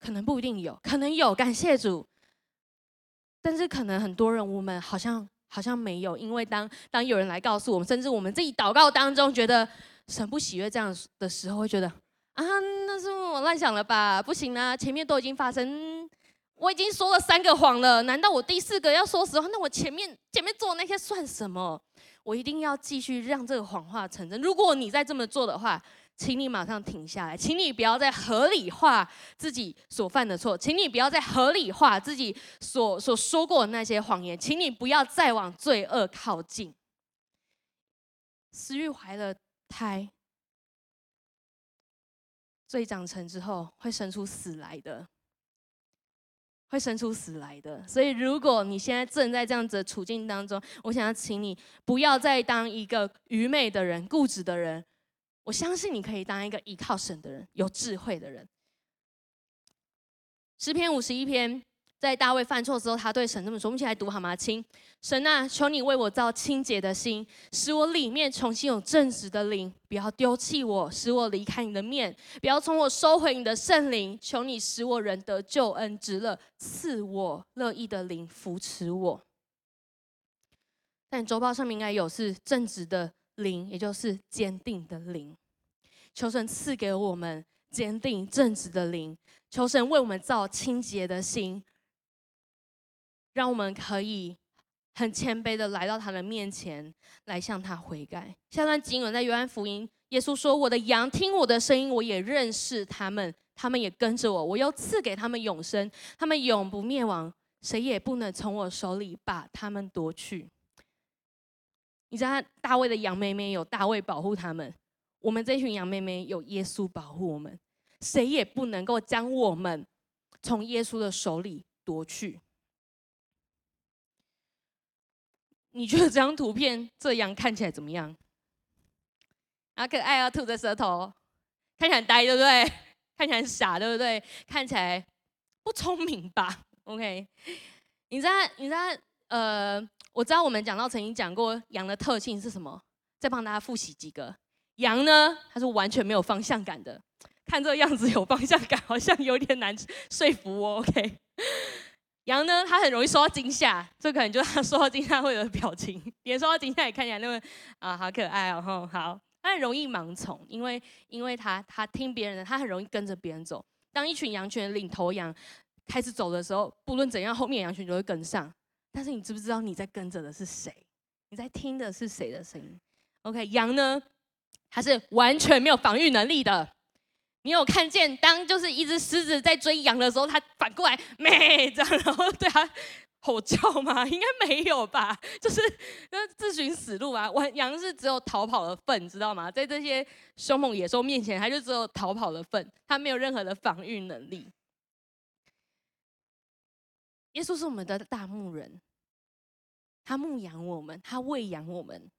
可能不一定有，可能有，感谢主。但是可能很多人，我们好像。好像没有，因为当当有人来告诉我们，甚至我们自己祷告当中觉得神不喜悦这样的时候，会觉得啊，那是我乱想了吧？不行啊，前面都已经发生，我已经说了三个谎了，难道我第四个要说实话？那我前面前面做那些算什么？我一定要继续让这个谎话成真。如果你再这么做的话，请你马上停下来，请你不要再合理化自己所犯的错，请你不要再合理化自己所所说过的那些谎言，请你不要再往罪恶靠近。私欲怀了胎，罪长成之后会生出死来的，会生出死来的。所以，如果你现在正在这样子的处境当中，我想要请你不要再当一个愚昧的人、固执的人。我相信你可以当一个依靠神的人，有智慧的人。诗篇五十一篇，在大卫犯错之后，他对神这么说：“我们一起来读好吗？亲，神啊，求你为我造清洁的心，使我里面重新有正直的灵，不要丢弃我，使我离开你的面，不要从我收回你的圣灵。求你使我人得救恩之乐，赐我乐意的灵扶持我。”但周报上面应该有是正直的。灵，也就是坚定的灵，求神赐给我们坚定正直的灵，求神为我们造清洁的心，让我们可以很谦卑的来到他的面前，来向他悔改。下段经文在约翰福音，耶稣说：“我的羊听我的声音，我也认识他们，他们也跟着我，我又赐给他们永生，他们永不灭亡，谁也不能从我手里把他们夺去。”你知道大卫的羊妹妹有大卫保护他们，我们这群羊妹妹有耶稣保护我们，谁也不能够将我们从耶稣的手里夺去。你觉得这张图片这羊看起来怎么样？好可爱啊，吐着舌头，看起来呆，对不对？看起来傻，对不对？看起来不聪明吧？OK，你知道，你知道，呃。我知道我们讲到曾经讲过羊的特性是什么，再帮大家复习几个。羊呢，它是完全没有方向感的，看这个样子有方向感，好像有点难说服我。OK，羊呢，它很容易受到惊吓，这可能就是它受到惊吓会有的表情，连受到惊吓也看起来那么啊，好可爱哦。吼，好，它很容易盲从，因为因为它它听别人的，它很容易跟着别人走。当一群羊群的领头羊开始走的时候，不论怎样，后面羊群就会跟上。但是你知不知道你在跟着的是谁？你在听的是谁的声音？OK，羊呢，它是完全没有防御能力的。你有看见当就是一只狮子在追羊的时候，它反过来咩这样，然后对它吼叫吗？应该没有吧？就是那自寻死路啊！完羊是只有逃跑的份，知道吗？在这些凶猛野兽面前，它就只有逃跑的份，它没有任何的防御能力。耶稣是我们的大牧人，他牧养我们，他喂养我们。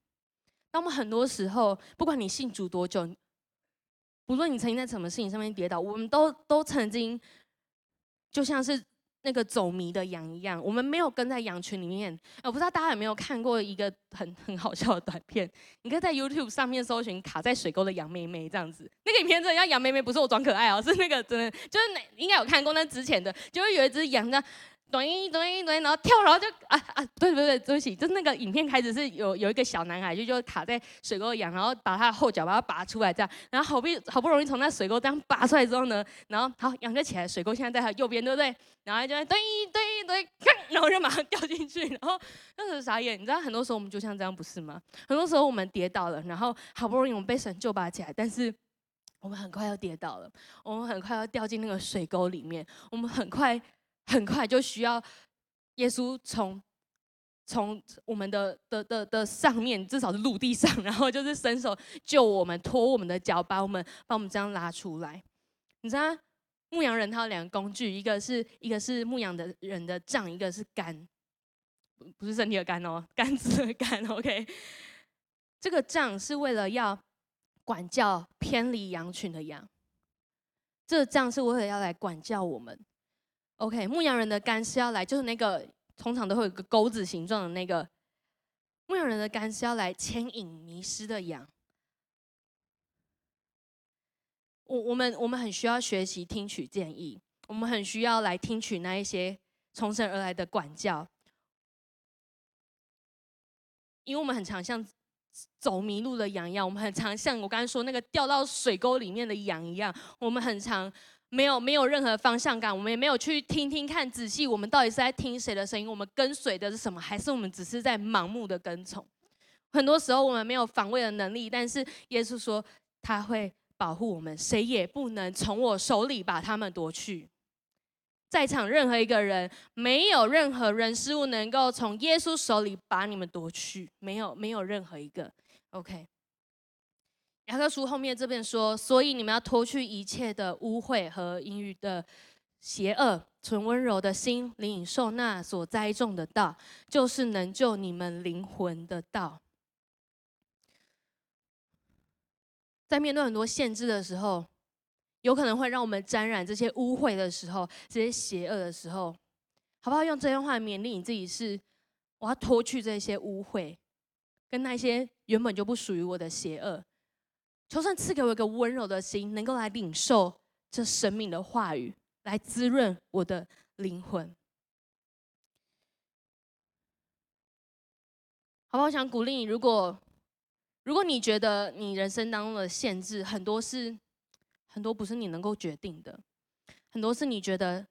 当我们很多时候，不管你信主多久，不论你曾经在什么事情上面跌倒，我们都都曾经就像是。那个走迷的羊一样，我们没有跟在羊群里面。我不知道大家有没有看过一个很很好笑的短片？你可以在 YouTube 上面搜寻“卡在水沟的羊妹妹”这样子。那个影片真的叫羊妹妹，不是我装可爱哦，是那个真的，就是应该有看过那之前的，就是有一只羊呢。短音短音短音，然后跳，然后就啊啊，对对对，对不起，就是那个影片开始是有有一个小男孩就就卡在水沟一样，然后把他的后脚把它拔出来这样，然后好不好不容易从那水沟这样拔出来之后呢，然后好羊就起来，水沟现在在他右边，对不对？然后就对对对，然后就马上掉进去，然后当时候傻眼。你知道很多时候我们就像这样不是吗？很多时候我们跌倒了，然后好不容易我们被神救拔起来，但是我们很快要跌倒了，我们很快要掉进那个水沟里面，我们很快。很快就需要耶稣从从我们的的的的上面，至少是陆地上，然后就是伸手救我们，拖我们的脚，把我们把我们这样拉出来。你知道牧羊人他有两个工具，一个是一个是牧羊的人的杖，一个是竿。不是身体的肝哦，肝子的肝。OK，这个杖是为了要管教偏离羊群的羊，这个杖是为了要来管教我们。OK，牧羊人的竿是要来，就是那个通常都会有个钩子形状的那个牧羊人的竿是要来牵引迷失的羊。我我们我们很需要学习听取建议，我们很需要来听取那一些从神而来的管教，因为我们很常像走迷路的羊一样，我们很常像我刚才说那个掉到水沟里面的羊一样，我们很常。没有没有任何方向感，我们也没有去听听看仔细，我们到底是在听谁的声音？我们跟随的是什么？还是我们只是在盲目的跟从？很多时候我们没有防卫的能力，但是耶稣说他会保护我们，谁也不能从我手里把他们夺去。在场任何一个人，没有任何人事物能够从耶稣手里把你们夺去，没有没有任何一个。OK。雅各书后面这边说，所以你们要脱去一切的污秽和阴郁的邪恶，存温柔的心，领受那所栽种的道，就是能救你们灵魂的道。在面对很多限制的时候，有可能会让我们沾染这些污秽的时候，这些邪恶的时候，好不好？用这句话勉励你自己：是我要脱去这些污秽，跟那些原本就不属于我的邪恶。求神赐给我一个温柔的心，能够来领受这生命的话语，来滋润我的灵魂。好不好？我想鼓励你，如果如果你觉得你人生当中的限制很多是很多不是你能够决定的，很多是你觉得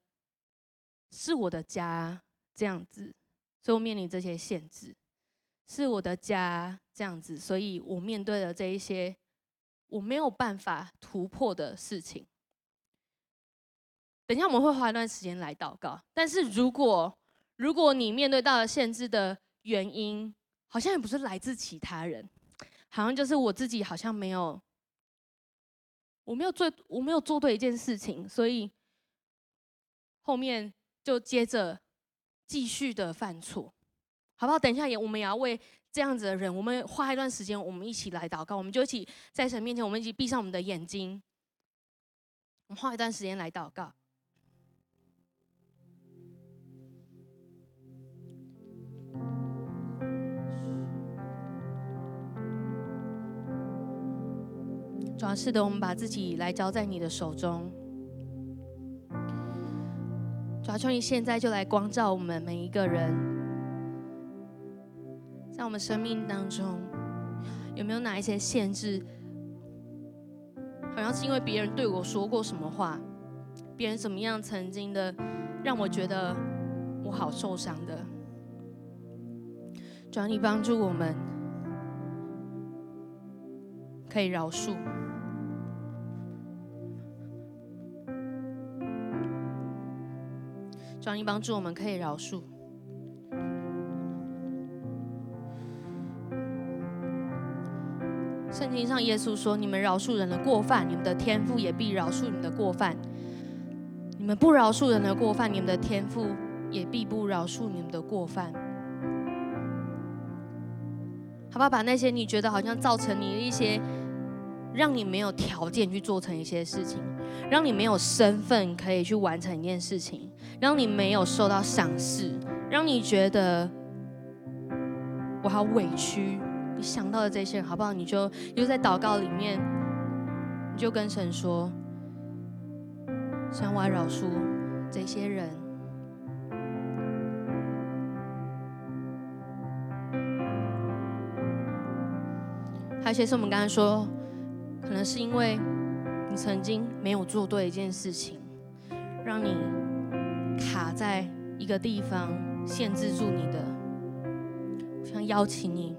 是我的家这样子，所以我面临这些限制，是我的家这样子，所以我面对了这一些。我没有办法突破的事情。等一下我们会花一段时间来祷告。但是如果如果你面对到了限制的原因，好像也不是来自其他人，好像就是我自己好像没有，我没有做我没有做对一件事情，所以后面就接着继续的犯错，好不好？等一下也我们也要为。这样子的人，我们花一段时间，我们一起来祷告。我们就一起在神面前，我们一起闭上我们的眼睛，我们花一段时间来祷告。主要是的，我们把自己来交在你的手中。主要求你现在就来光照我们每一个人。在我们生命当中，有没有哪一些限制？好像是因为别人对我说过什么话，别人怎么样曾经的让我觉得我好受伤的。主要你帮助我们，可以饶恕。主要你帮助我们，可以饶恕。经上，耶稣说：“你们饶恕人的过犯，你们的天父也必饶恕你们的过犯；你们不饶恕人的过犯，你们的天父也必不饶恕你们的过犯。”好吧，把那些你觉得好像造成你的一些，让你没有条件去做成一些事情，让你没有身份可以去完成一件事情，让你没有受到赏识，让你觉得我好委屈。你想到的这些人，好不好？你就又在祷告里面，你就跟神说：“神，我饶恕这些人。”还有些是我们刚才说，可能是因为你曾经没有做对一件事情，让你卡在一个地方，限制住你的。我想邀请你。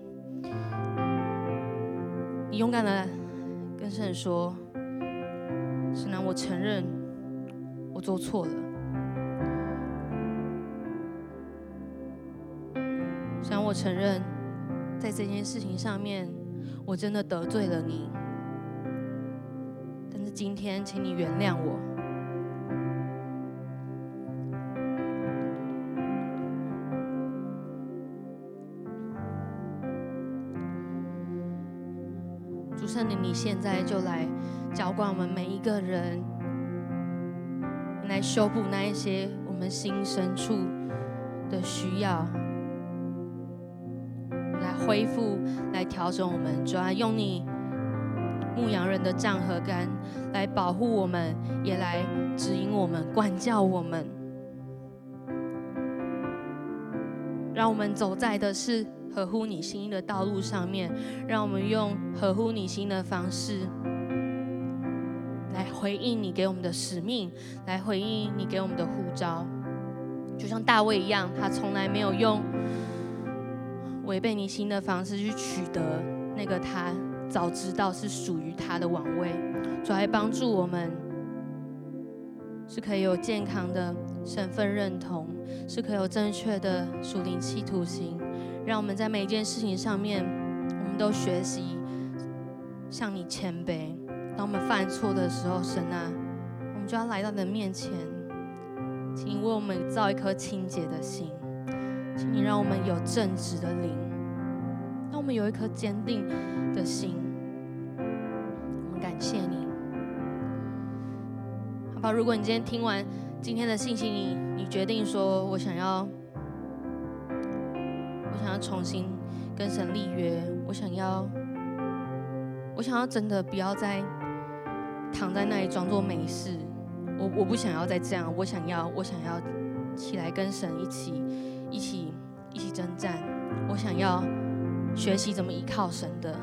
你勇敢的跟神说：“神啊，我承认我做错了。虽然，我承认在这件事情上面我真的得罪了你。但是今天，请你原谅我。你现在就来浇灌我们每一个人，来修补那一些我们心深处的需要，来恢复，来调整我们，主要用你牧羊人的杖和竿来保护我们，也来指引我们、管教我们，让我们走在的是合乎你心意的道路上面，让我们用合乎你心的方式来回应你给我们的使命，来回应你给我们的呼召。就像大卫一样，他从来没有用违背你心的方式去取得那个他早知道是属于他的王位，主来帮助我们，是可以有健康的身份认同，是可以有正确的属灵企图心。让我们在每一件事情上面，我们都学习向你谦卑。当我们犯错的时候，神啊，我们就要来到你的面前，请你为我们造一颗清洁的心，请你让我们有正直的灵，让我们有一颗坚定的心。我们感谢你，好吧？如果你今天听完今天的信息，你你决定说，我想要。我想要重新跟神立约，我想要，我想要真的不要再躺在那里装作没事。我我不想要再这样，我想要，我想要起来跟神一起，一起，一起征战。我想要学习怎么依靠神的，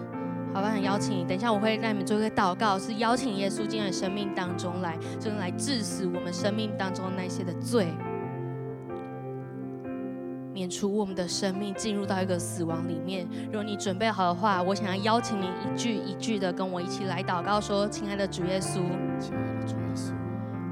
好吧？很邀请你，等一下我会让你们做一个祷告，是邀请耶稣进入生命当中来，就是来治死我们生命当中那些的罪。免除我们的生命进入到一个死亡里面。如果你准备好的话，我想要邀请你一句一句的跟我一起来祷告，说：“亲爱的主耶稣，
亲爱的主耶稣，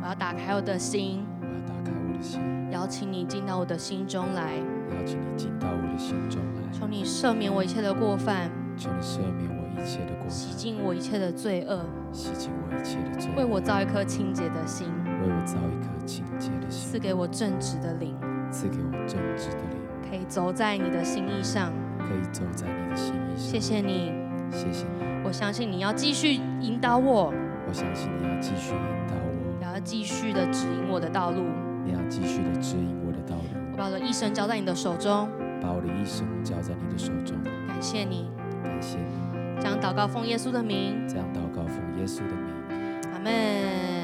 我要打开我的心，
我要打开我的心，
邀请你进到我的心中来，
邀请你进到我的心中来，
求你赦免我一切的过犯，
求你赦免我一切的过犯，
洗净我一切的罪恶，
洗净我一切的罪恶，
为我造一颗清洁的心，
为我造一颗清洁的心，
赐给我正直的灵，
赐给我正直的灵。”
可以走在你的心意上，
可以走在你的心意上。
谢谢你，
谢谢你。
我相信你要继续引导我，
我相信你要继续引导我，
你要继续的指引我的道路。
你要继续的指引我的道路。
我把我的一生交在你的手中，
把我的一生交在你的手中。
感谢你，
感谢你。
这样祷告奉耶稣的名，
这样祷告奉耶稣的名。
阿门。